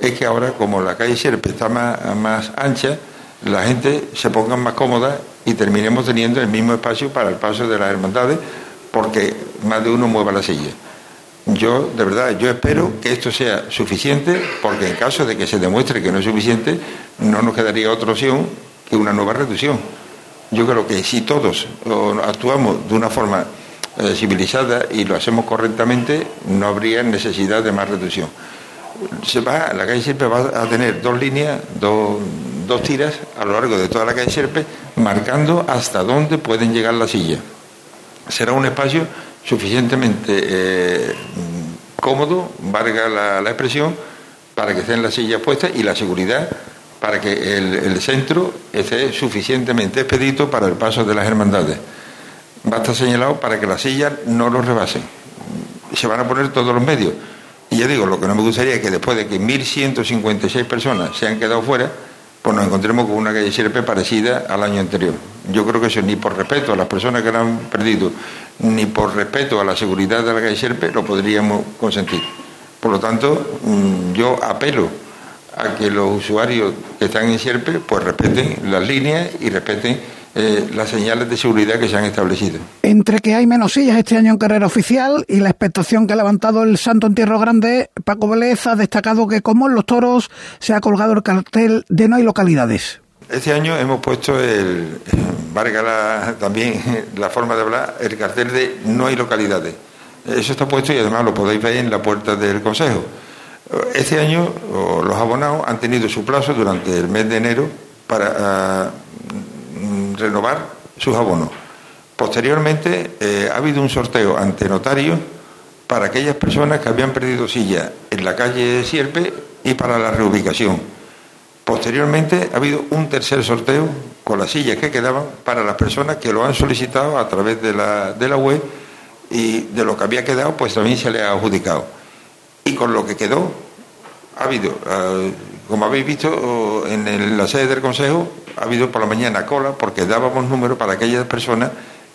es que ahora, como la calle Sierpe está más, ancha, la gente se ponga más cómoda y terminemos teniendo el mismo espacio para el paso de las hermandades, porque más de uno mueva la silla. Yo, de verdad, yo espero que esto sea suficiente, porque en caso de que se demuestre que no es suficiente, no nos quedaría otra opción que una nueva reducción. Yo creo que si todos actuamos de una forma eh, civilizada y lo hacemos correctamente, no habría necesidad de más reducción se va, la calle Sierpe va a tener dos líneas, dos, tiras a lo largo de toda la calle Sierpe, marcando hasta dónde pueden llegar las sillas. Será un espacio suficientemente eh, cómodo, valga la, expresión, para que estén las sillas puestas y la seguridad para que el, el, centro esté suficientemente expedito para el paso de las hermandades. Va a estar señalado para que las sillas no los rebasen. Se van a poner todos los medios y ya digo, lo que no me gustaría es que después de que 1.156 personas se han quedado fuera, pues nos encontremos con una calle Sierpe parecida al año anterior. Yo creo que eso ni por respeto a las personas que la han perdido, ni por respeto a la seguridad de la calle Sierpe, lo podríamos consentir. Por lo tanto, mm, yo apelo a que los usuarios que están en Sierpe pues respeten las líneas y respeten eh, las señales de seguridad que se han establecido. Entre que hay menos sillas este año en carrera oficial y la expectación que ha levantado el Santo Entierro Grande, Paco Vélez ha destacado que como en los toros se ha colgado el cartel de no hay localidades. Este año hemos puesto el, valga también la forma de hablar, el cartel de no hay localidades. Eso está puesto y además lo podéis ver en la puerta del Consejo. Este año los abonados han tenido su plazo durante el mes de enero para ah, renovar sus abonos. Posteriormente eh, ha habido un sorteo ante notarios para aquellas personas que habían perdido silla en la calle Sierpe y para la reubicación. Posteriormente ha habido un tercer sorteo con las sillas que quedaban para las personas que lo han solicitado a través de la, de la web y de lo que había quedado pues también se le ha adjudicado. Y con lo que quedó ha habido, eh, como habéis visto en la sede del Consejo, ha habido por la mañana cola porque dábamos número para aquellas personas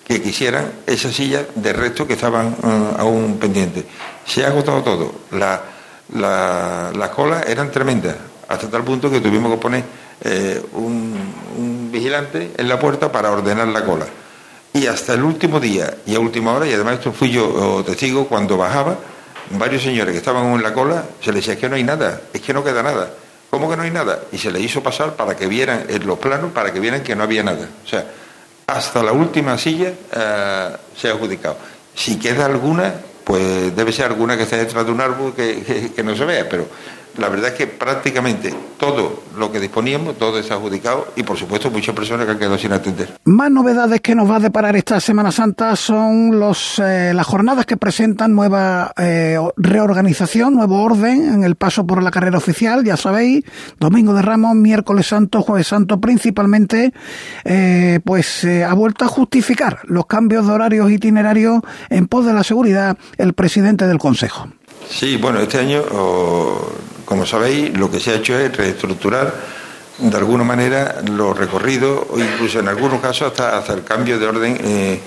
que quisieran esa silla de resto que estaban eh, aún pendientes. Se ha agotado todo. las la, colas eran tremendas, hasta tal punto que tuvimos que poner eh, un, vigilante en la puerta para ordenar la cola. Y hasta el último día y a última hora, y además esto fui yo testigo, cuando bajaba, varios señores que estaban en la cola, se les decía que no hay nada, es que no queda nada. ¿Cómo que no hay nada? Y se le hizo pasar para que vieran en los planos, para que vieran que no había nada. O sea, hasta la última silla eh, se ha adjudicado. Si queda alguna, pues debe ser alguna que esté detrás de un árbol que, no se vea, pero la verdad es que prácticamente todo lo que disponíamos, todo está adjudicado y por supuesto muchas personas que han quedado sin atender. Más novedades que nos va a deparar esta Semana Santa son los, eh, las jornadas que presentan nueva eh, reorganización, nuevo orden en el paso por la carrera oficial, ya sabéis, Domingo de Ramos, miércoles santo, jueves santo principalmente, eh, pues ha vuelto a justificar los cambios de horarios itinerarios en pos de la seguridad el presidente del Consejo. Sí, bueno, este año, como sabéis, lo que se ha hecho es reestructurar de alguna manera los recorridos o incluso en algunos casos hasta, el cambio de orden eh,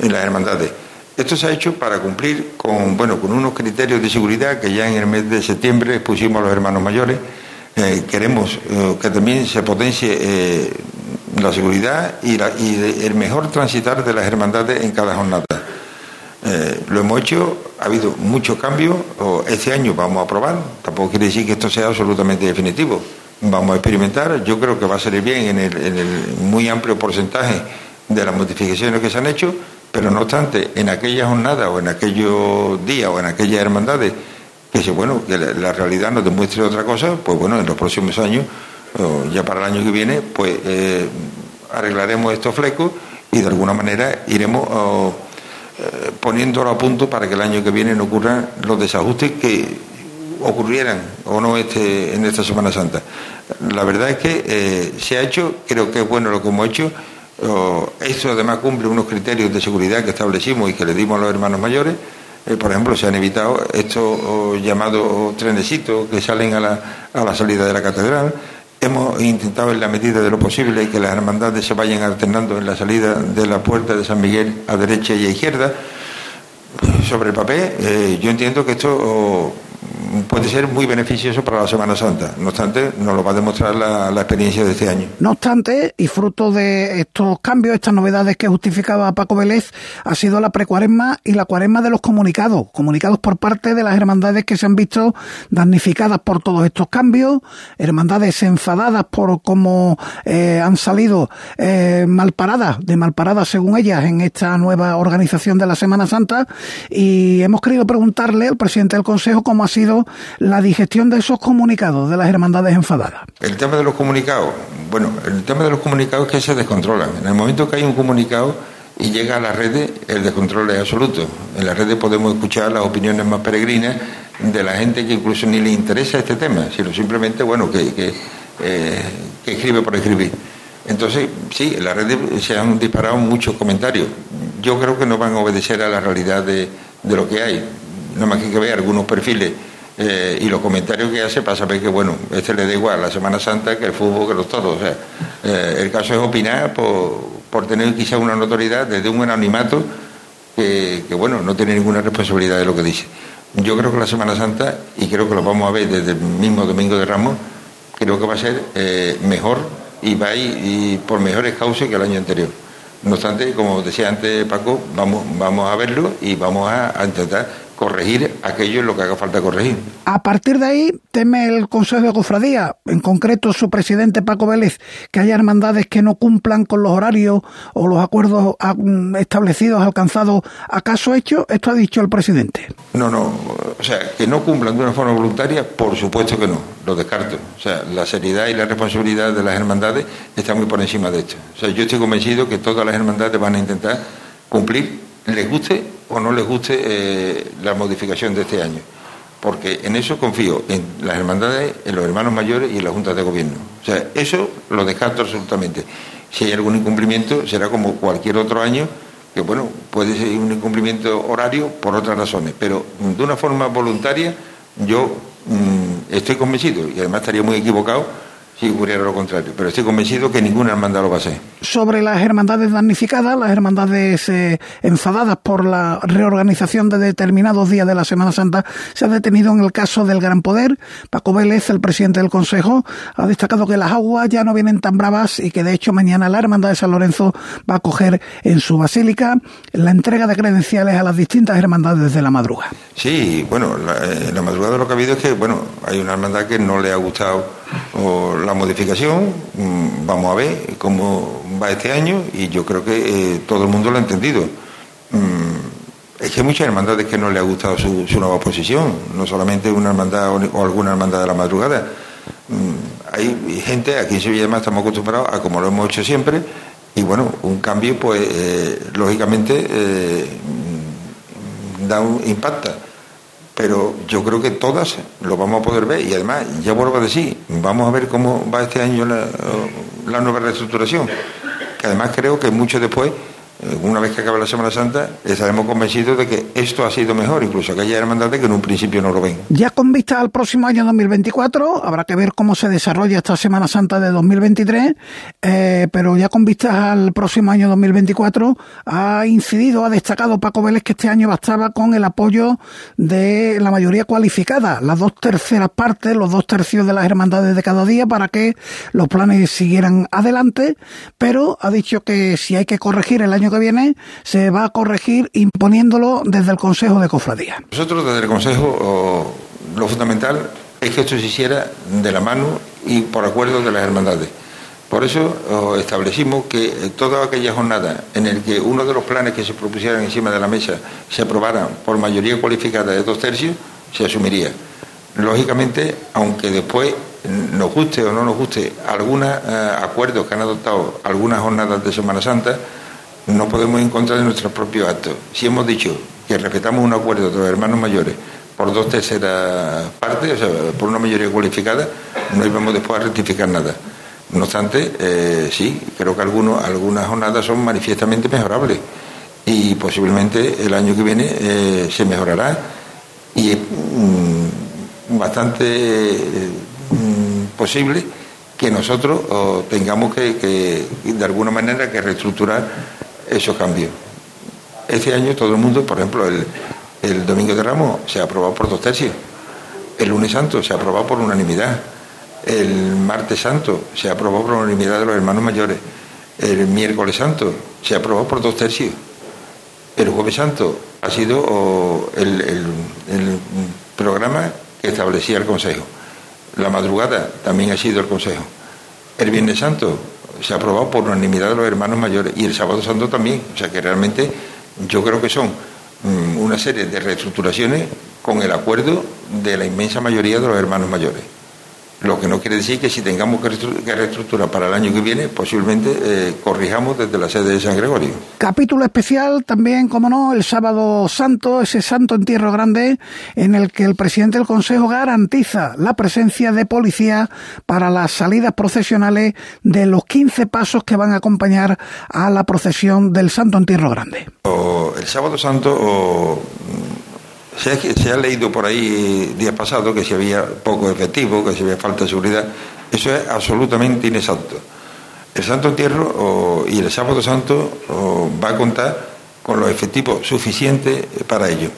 en las hermandades. Esto se ha hecho para cumplir con, bueno, con unos criterios de seguridad que ya en el mes de septiembre pusimos a los hermanos mayores. Eh, queremos eh, que también se potencie la seguridad y, el mejor transitar de las hermandades en cada jornada. Lo hemos hecho, ha habido muchos cambios, este año vamos a probar, tampoco quiere decir que esto sea absolutamente definitivo. Vamos a experimentar, yo creo que va a salir bien en el muy amplio porcentaje de las modificaciones que se han hecho pero no obstante, en aquella jornada o en aquellos días o en aquellas hermandades que si bueno, que la, realidad nos demuestre otra cosa, pues bueno, en los próximos años, ya para el año que viene, pues eh, arreglaremos estos flecos y de alguna manera iremos eh, poniéndolo a punto para que el año que viene no ocurran los desajustes que ocurrieran o no este, en esta Semana Santa. La verdad es que eh, se ha hecho, creo que es bueno lo que hemos hecho, esto además cumple unos criterios de seguridad que establecimos y que le dimos a los hermanos mayores. Eh, por ejemplo, se han evitado estos llamados trenecitos que salen a la, a la salida de la catedral. Hemos intentado en la medida de lo posible que las hermandades se vayan alternando en la salida de la puerta de San Miguel a derecha y a izquierda. Sobre el papel, eh, yo entiendo que esto puede ser muy beneficioso para la Semana Santa. No obstante, nos lo va a demostrar la, experiencia de este año. No obstante, y fruto de estos cambios, estas novedades que justificaba Paco Vélez, ha sido la precuaresma y la cuaresma de los comunicados, comunicados por parte de las hermandades que se han visto damnificadas por todos estos cambios, hermandades enfadadas por cómo eh, han salido eh, malparadas, de malparadas según ellas, en esta nueva organización de la Semana Santa, y hemos querido preguntarle al presidente del Consejo cómo ha sido la digestión de esos comunicados de las hermandades enfadadas? El tema de los comunicados, bueno, el tema de los comunicados es que se descontrolan. En el momento que hay un comunicado y llega a las redes, el descontrol es absoluto. En las redes podemos escuchar las opiniones más peregrinas de la gente que incluso ni le interesa este tema, sino simplemente, bueno, que, que, eh, escribe por escribir. Entonces, sí, en las redes se han disparado muchos comentarios. Yo creo que no van a obedecer a la realidad de, de lo que hay. Nada más que que ver algunos perfiles eh, y los comentarios que hace para saber que, bueno, este le da igual la Semana Santa que el fútbol, que los toros. O sea, eh, el caso es opinar por, por tener quizá una notoriedad desde un anonimato que, que, bueno, no tiene ninguna responsabilidad de lo que dice. Yo creo que la Semana Santa, y creo que lo vamos a ver desde el mismo Domingo de Ramos, creo que va a ser eh, mejor y va a ir por mejores causas que el año anterior. No obstante, como decía antes Paco, vamos, vamos a verlo y vamos a intentar corregir aquello en lo que haga falta corregir. A partir de ahí, teme el Consejo de Cofradía, en concreto su presidente Paco Vélez, que haya hermandades que no cumplan con los horarios o los acuerdos establecidos, alcanzados, ¿acaso hecho? Esto ha dicho el presidente. No, no, o sea, que no cumplan de una forma voluntaria, por supuesto que no, lo descarto. O sea, la seriedad y la responsabilidad de las hermandades está muy por encima de esto. O sea, yo estoy convencido que todas las hermandades van a intentar cumplir, les guste o no les guste eh, la modificación de este año. Porque en eso confío, en las hermandades, en los hermanos mayores y en las juntas de gobierno. O sea, eso lo descarto absolutamente. Si hay algún incumplimiento, será como cualquier otro año, que bueno, puede ser un incumplimiento horario por otras razones, pero de una forma voluntaria yo mm, estoy convencido y además estaría muy equivocado si ocurriera lo contrario. Pero estoy convencido que ninguna hermandad lo va a hacer. Sobre las hermandades damnificadas, las hermandades eh, enfadadas por la reorganización de determinados días de la Semana Santa, se ha detenido en el caso del Gran Poder. Paco Vélez, el presidente del Consejo, ha destacado que las aguas ya no vienen tan bravas y que de hecho mañana la Hermandad de San Lorenzo va a coger en su basílica la entrega de credenciales a las distintas hermandades de la madrugada. Sí, bueno, la, eh, la madrugada lo que ha habido es que, bueno, hay una hermandad que no le ha gustado la modificación, mm, vamos a ver cómo va este año y yo creo que eh, todo el mundo lo ha entendido. Mm, es que hay muchas hermandades que no le ha gustado su, nueva posición, no solamente una hermandad o, alguna hermandad de la madrugada. Mm, hay gente, aquí en Sevilla además estamos acostumbrados a como lo hemos hecho siempre, y bueno, un cambio pues eh, lógicamente eh, da un impacta pero yo creo que todas lo vamos a poder ver. Y además, ya vuelvo a decir, vamos a ver cómo va este año la, nueva reestructuración, que además creo que mucho después una vez que acabe la Semana Santa, estaremos convencidos de que esto ha sido mejor, incluso aquella hermandades que en un principio no lo ven. Ya con vista al próximo año 2024, habrá que ver cómo se desarrolla esta Semana Santa de 2023, eh, pero ya con vista al próximo año 2024, ha incidido, ha destacado Paco Vélez que este año bastaba con el apoyo de la mayoría cualificada, las dos terceras partes, los dos tercios de las hermandades de cada día, para que los planes siguieran adelante, pero ha dicho que si hay que corregir el año que viene se va a corregir imponiéndolo desde el Consejo de Cofradía. Nosotros desde el Consejo lo fundamental es que esto se hiciera de la mano y por acuerdo de las hermandades. Por eso establecimos que toda aquella jornada en el que uno de los planes que se propusieran encima de la mesa se aprobaran por mayoría cualificada de dos tercios, se asumiría. Lógicamente, aunque después nos guste o no nos guste algunos eh, acuerdos que han adoptado algunas jornadas de Semana Santa, no podemos encontrar en nuestros propios actos. Si hemos dicho que respetamos un acuerdo de los hermanos mayores por dos terceras partes, o sea, por una mayoría cualificada, no íbamos después a rectificar nada. No obstante, eh, sí, creo que algunos, algunas jornadas son manifiestamente mejorables y posiblemente el año que viene eh, se mejorará y es mm, bastante mm, posible que nosotros tengamos que, que, de alguna manera, que reestructurar esos cambios. Este año todo el mundo, por ejemplo, el, el Domingo de Ramos se ha aprobado por dos tercios, el lunes santo se ha aprobado por unanimidad, el martes santo se ha aprobado por unanimidad de los hermanos mayores, el miércoles santo se ha aprobado por dos tercios, el jueves santo ha sido el, el programa que establecía el Consejo, la madrugada también ha sido el Consejo, el viernes santo se ha aprobado por unanimidad de los hermanos mayores y el sábado santo también. O sea que realmente yo creo que son mm, una serie de reestructuraciones con el acuerdo de la inmensa mayoría de los hermanos mayores. Lo que no quiere decir que si tengamos que reestructurar para el año que viene, posiblemente eh, corrijamos desde la sede de San Gregorio. Capítulo especial también, como no, el sábado santo, ese santo entierro grande, en el que el presidente del Consejo garantiza la presencia de policía para las salidas procesionales de los 15 pasos que van a acompañar a la procesión del santo entierro grande. el sábado santo se ha, leído por ahí días pasados que si había poco efectivo, que si había falta de seguridad. Eso es absolutamente inexacto. El Santo Entierro y el Sábado Santo va a contar con los efectivos suficientes para ello.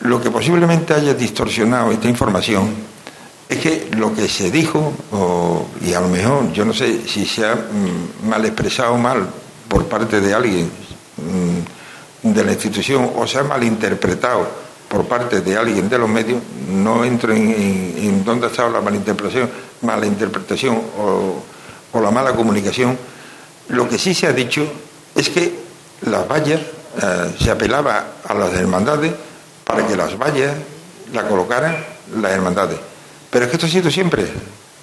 Lo que posiblemente haya distorsionado esta información es que lo que se dijo, y a lo mejor yo no sé si se ha mm, mal expresado mal por parte de alguien mm, de la institución o se ha malinterpretado por parte de alguien de los medios, no entro en, dónde ha estado la malinterpretación, mala interpretación o, la mala comunicación. Lo que sí se ha dicho es que las vallas, eh, se apelaba a las hermandades para que las vallas la colocaran las hermandades. Pero es que esto ha sido siempre.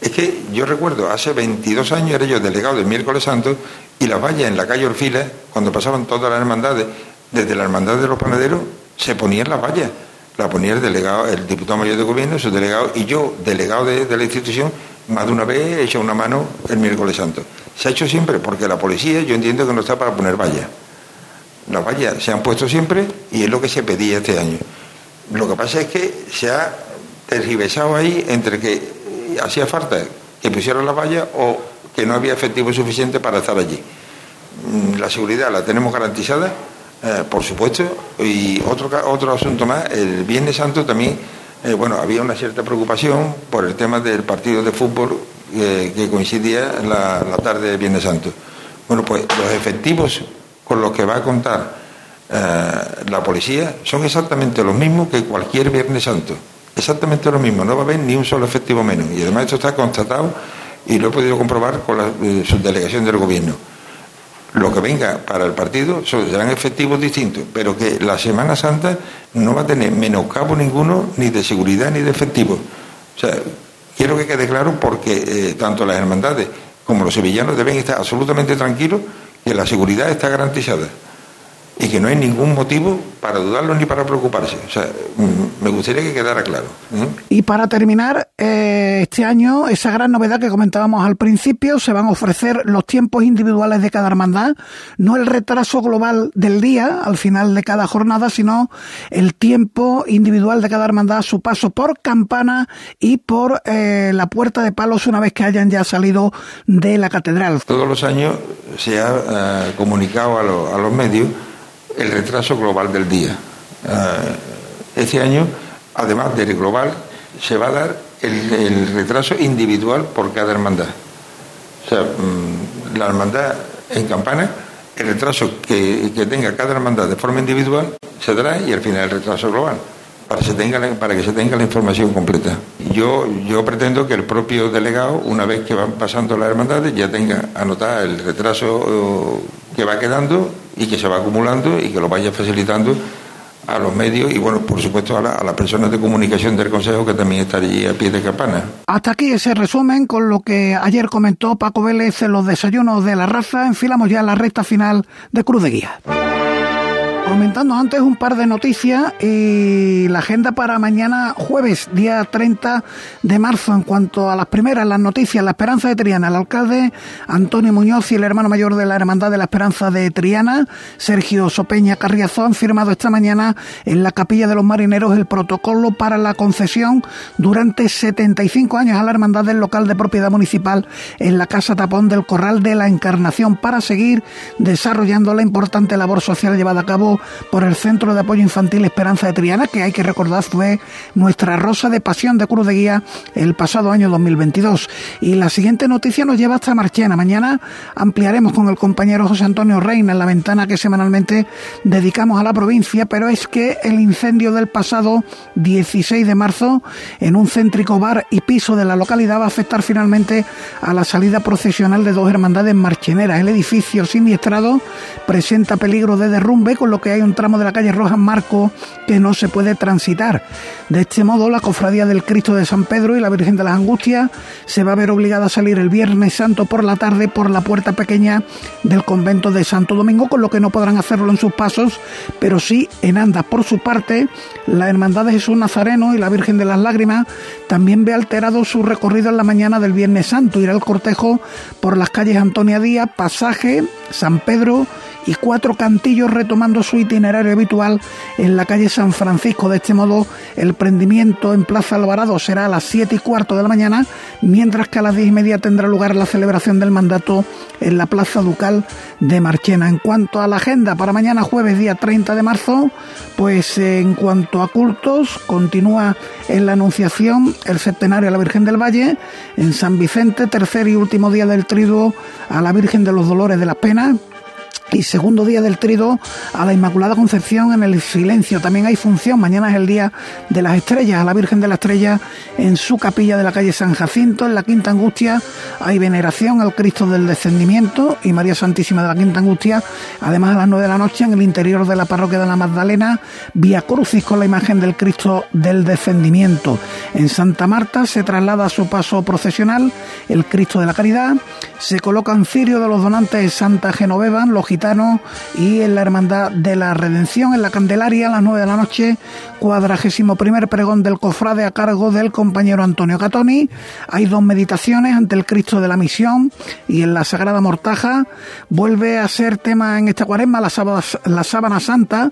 Es que yo recuerdo, hace 22 años era yo delegado del miércoles santo y las vallas en la calle Orfila, cuando pasaban todas las hermandades, desde la hermandad de los panaderos se ponía en la valla. La ponía el delegado, el diputado mayor de gobierno, su delegado, y yo, delegado de, la institución, más de una vez he hecho una mano el miércoles santo. Se ha hecho siempre, porque la policía yo entiendo que no está para poner vallas. Las vallas se han puesto siempre y es lo que se pedía este año. Lo que pasa es que se ha tergiversado ahí entre que hacía falta que pusieran las vallas o que no había efectivo suficiente para estar allí. Mm, la seguridad la tenemos garantizada eh, por supuesto, y otro, otro asunto más, el Viernes Santo también, eh, bueno, había una cierta preocupación por el tema del partido de fútbol eh, que coincidía la, la tarde del Viernes Santo. Bueno, pues los efectivos con los que va a contar la policía son exactamente los mismos que cualquier Viernes Santo. Exactamente lo mismo, no va a haber ni un solo efectivo menos. Y además esto está constatado y lo he podido comprobar con la subdelegación del gobierno lo que venga para el partido serán efectivos distintos, pero que la Semana Santa no va a tener menoscabo ninguno ni de seguridad ni de efectivo. O sea, quiero que quede claro porque eh, tanto las hermandades como los sevillanos deben estar absolutamente tranquilos que la seguridad está garantizada. Y que no hay ningún motivo para dudarlo ni para preocuparse. O sea, mm, me gustaría que quedara claro. ¿eh? Y para terminar, eh, este año, esa gran novedad que comentábamos al principio, se van a ofrecer los tiempos individuales de cada hermandad, no el retraso global del día al final de cada jornada, sino el tiempo individual de cada hermandad, su paso por campana y por eh, la puerta de palos una vez que hayan ya salido de la catedral. Todos los años se ha comunicado a, a los medios el retraso global del día. Eh, este año, además del global, se va a dar el, retraso individual por cada hermandad. O sea, mm, la hermandad en campana, el retraso que, tenga cada hermandad de forma individual se dará y al final el retraso global. Para, que se tenga la información completa. Yo, yo pretendo que el propio delegado, una vez que van pasando las hermandades, ya tenga anotada el retraso eh, que va quedando y que se va acumulando y que lo vaya facilitando a los medios y, bueno, por supuesto, a, las personas de comunicación del Consejo que también están allí a pie de campana. Hasta aquí ese resumen con lo que ayer comentó Paco Vélez en los desayunos de la raza. Enfilamos ya la recta final de Cruz de Guía. Comentando antes un par de noticias y la agenda para mañana jueves, día 30 de marzo, en cuanto a las primeras, las noticias, la Esperanza de Triana, el alcalde Antonio Muñoz y el hermano mayor de la Hermandad de la Esperanza de Triana, Sergio Sopeña Carriazo, han firmado esta mañana en la Capilla de los Marineros el protocolo para la concesión durante 75 años a la Hermandad del local de propiedad municipal en la Casa Tapón del Corral de la Encarnación para seguir desarrollando la importante labor social llevada a cabo por el Centro de Apoyo Infantil Esperanza de Triana, que hay que recordar fue nuestra rosa de pasión de Cruz de Guía el pasado año 2022. Y la siguiente noticia nos lleva hasta Marchena. Mañana ampliaremos con el compañero José Antonio Reina en la ventana que semanalmente dedicamos a la provincia, pero es que el incendio del pasado 16 de marzo en un céntrico bar y piso de la localidad va a afectar finalmente a la salida procesional de dos hermandades marcheneras. El edificio siniestrado presenta peligro de derrumbe, con lo que hay un tramo de la calle Rojas Marco que no se puede transitar. De este modo, la cofradía del Cristo de San Pedro y la Virgen de las Angustias se va a ver obligada a salir el Viernes Santo por la tarde por la puerta pequeña del convento de Santo Domingo, con lo que no podrán hacerlo en sus pasos, pero sí en andas. Por su parte, la Hermandad de Jesús Nazareno y la Virgen de las Lágrimas también ve alterado su recorrido en la mañana del Viernes Santo. Irá el cortejo por las calles Antonia Díaz, Pasaje, San Pedro y cuatro cantillos retomando su itinerario habitual en la calle San Francisco. De este modo, el prendimiento en Plaza Alvarado será a las siete y cuarto de la mañana, mientras que a las diez y media tendrá lugar la celebración del mandato en la Plaza Ducal de Marchena. En cuanto a la agenda para mañana jueves día 30 de marzo, pues en cuanto a cultos, continúa en la Anunciación el centenario a la Virgen del Valle, en San Vicente, tercer y último día del triduo a la Virgen de los Dolores de las Penas, y segundo día del trido a la Inmaculada Concepción en el silencio. También hay función, mañana es el día de las estrellas, a la Virgen de la Estrella en su capilla de la calle San Jacinto, en la Quinta Angustia hay veneración al Cristo del Descendimiento y María Santísima de la Quinta Angustia, además a las nueve de la noche en el interior de la parroquia de la Magdalena, Vía Crucis con la imagen del Cristo del Descendimiento. En Santa Marta se traslada a su paso procesional el Cristo de la Caridad, se colocan cirio de los donantes de Santa Genoveva, los y en la Hermandad de la Redención, en la Candelaria, a las 9 de la noche, cuadragésimo primer pregón del cofrade a cargo del compañero Antonio Catoni. Hay dos meditaciones ante el Cristo de la Misión y en la Sagrada Mortaja. Vuelve a ser tema en esta cuaresma la la sábana santa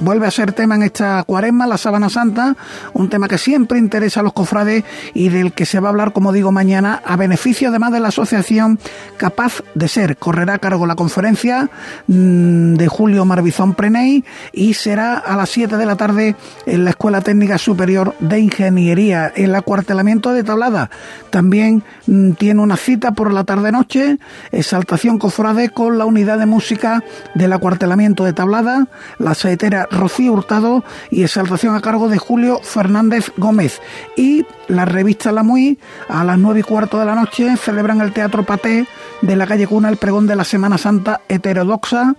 vuelve a ser tema en esta cuaresma, la Sábana Santa, un tema que siempre interesa a los cofrades y del que se va a hablar, como digo, mañana, a beneficio además de la asociación Capaz de Ser. Correrá a cargo la conferencia mm, de Julio Marbizón Preney y será a las 7 de la tarde en la Escuela Técnica Superior de Ingeniería, el acuartelamiento de Tablada. También mm, tiene una cita por la tarde-noche, exaltación cofrade con la unidad de música del acuartelamiento de Tablada, la saetera Rocío Hurtado y exaltación a cargo de Julio Fernández Gómez. Y la revista La Muy, a las nueve y cuarto de la noche, celebran el Teatro Paté de la calle Cuna el pregón de la Semana Santa heterodoxa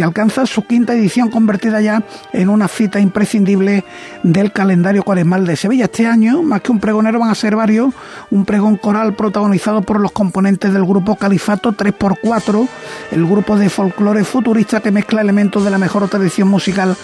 que alcanza su quinta edición convertida ya en una cita imprescindible del calendario cuaresmal de Sevilla. Este año, más que un pregonero, van a ser varios, un pregón coral protagonizado por los componentes del grupo Califato 3x4, el grupo de folclore futurista que mezcla elementos de la mejor tradición musical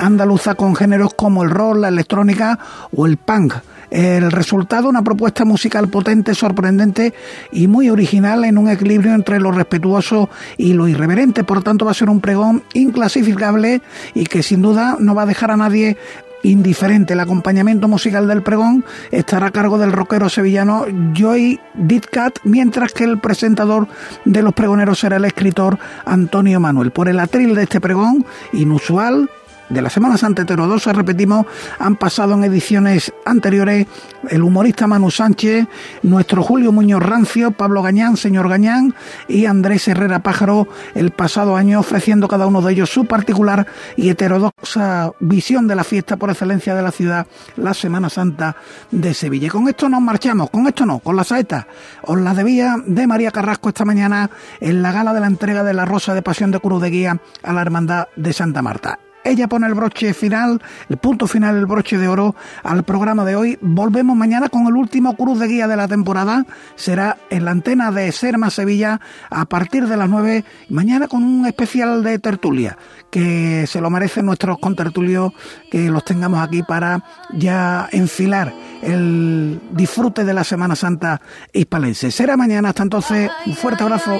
andaluza con géneros como el rock, la electrónica o el punk. El resultado, una propuesta musical potente, sorprendente y muy original en un equilibrio entre lo respetuoso y lo irreverente. Por tanto, va a ser un pregón inclasificable y que sin duda no va a dejar a nadie indiferente. El acompañamiento musical del pregón estará a cargo del rockero sevillano Joy Ditcat, mientras que el presentador de los pregoneros será el escritor Antonio Manuel. Por el atril de este pregón, inusual, de la Semana Santa heterodoxa, repetimos, han pasado en ediciones anteriores el humorista Manu Sánchez, nuestro Julio Muñoz Rancio, Pablo Gañán, señor Gañán y Andrés Herrera Pájaro el pasado año, ofreciendo cada uno de ellos su particular y heterodoxa visión de la fiesta por excelencia de la ciudad, la Semana Santa de Sevilla. Y con esto nos marchamos, con esto no, con la saeta. Os la debía de María Carrasco esta mañana en la gala de la entrega de la Rosa de Pasión de Cruz de Guía a la Hermandad de Santa Marta. Ella pone el broche final, el punto final, el broche de oro al programa de hoy. Volvemos mañana con el último cruz de guía de la temporada. Será en la antena de Serma Sevilla a partir de las 9. Mañana con un especial de tertulia que se lo merecen nuestros contertulios que los tengamos aquí para ya enfilar el disfrute de la Semana Santa hispalense. Será mañana, hasta entonces, un fuerte abrazo.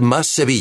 Más Sevilla.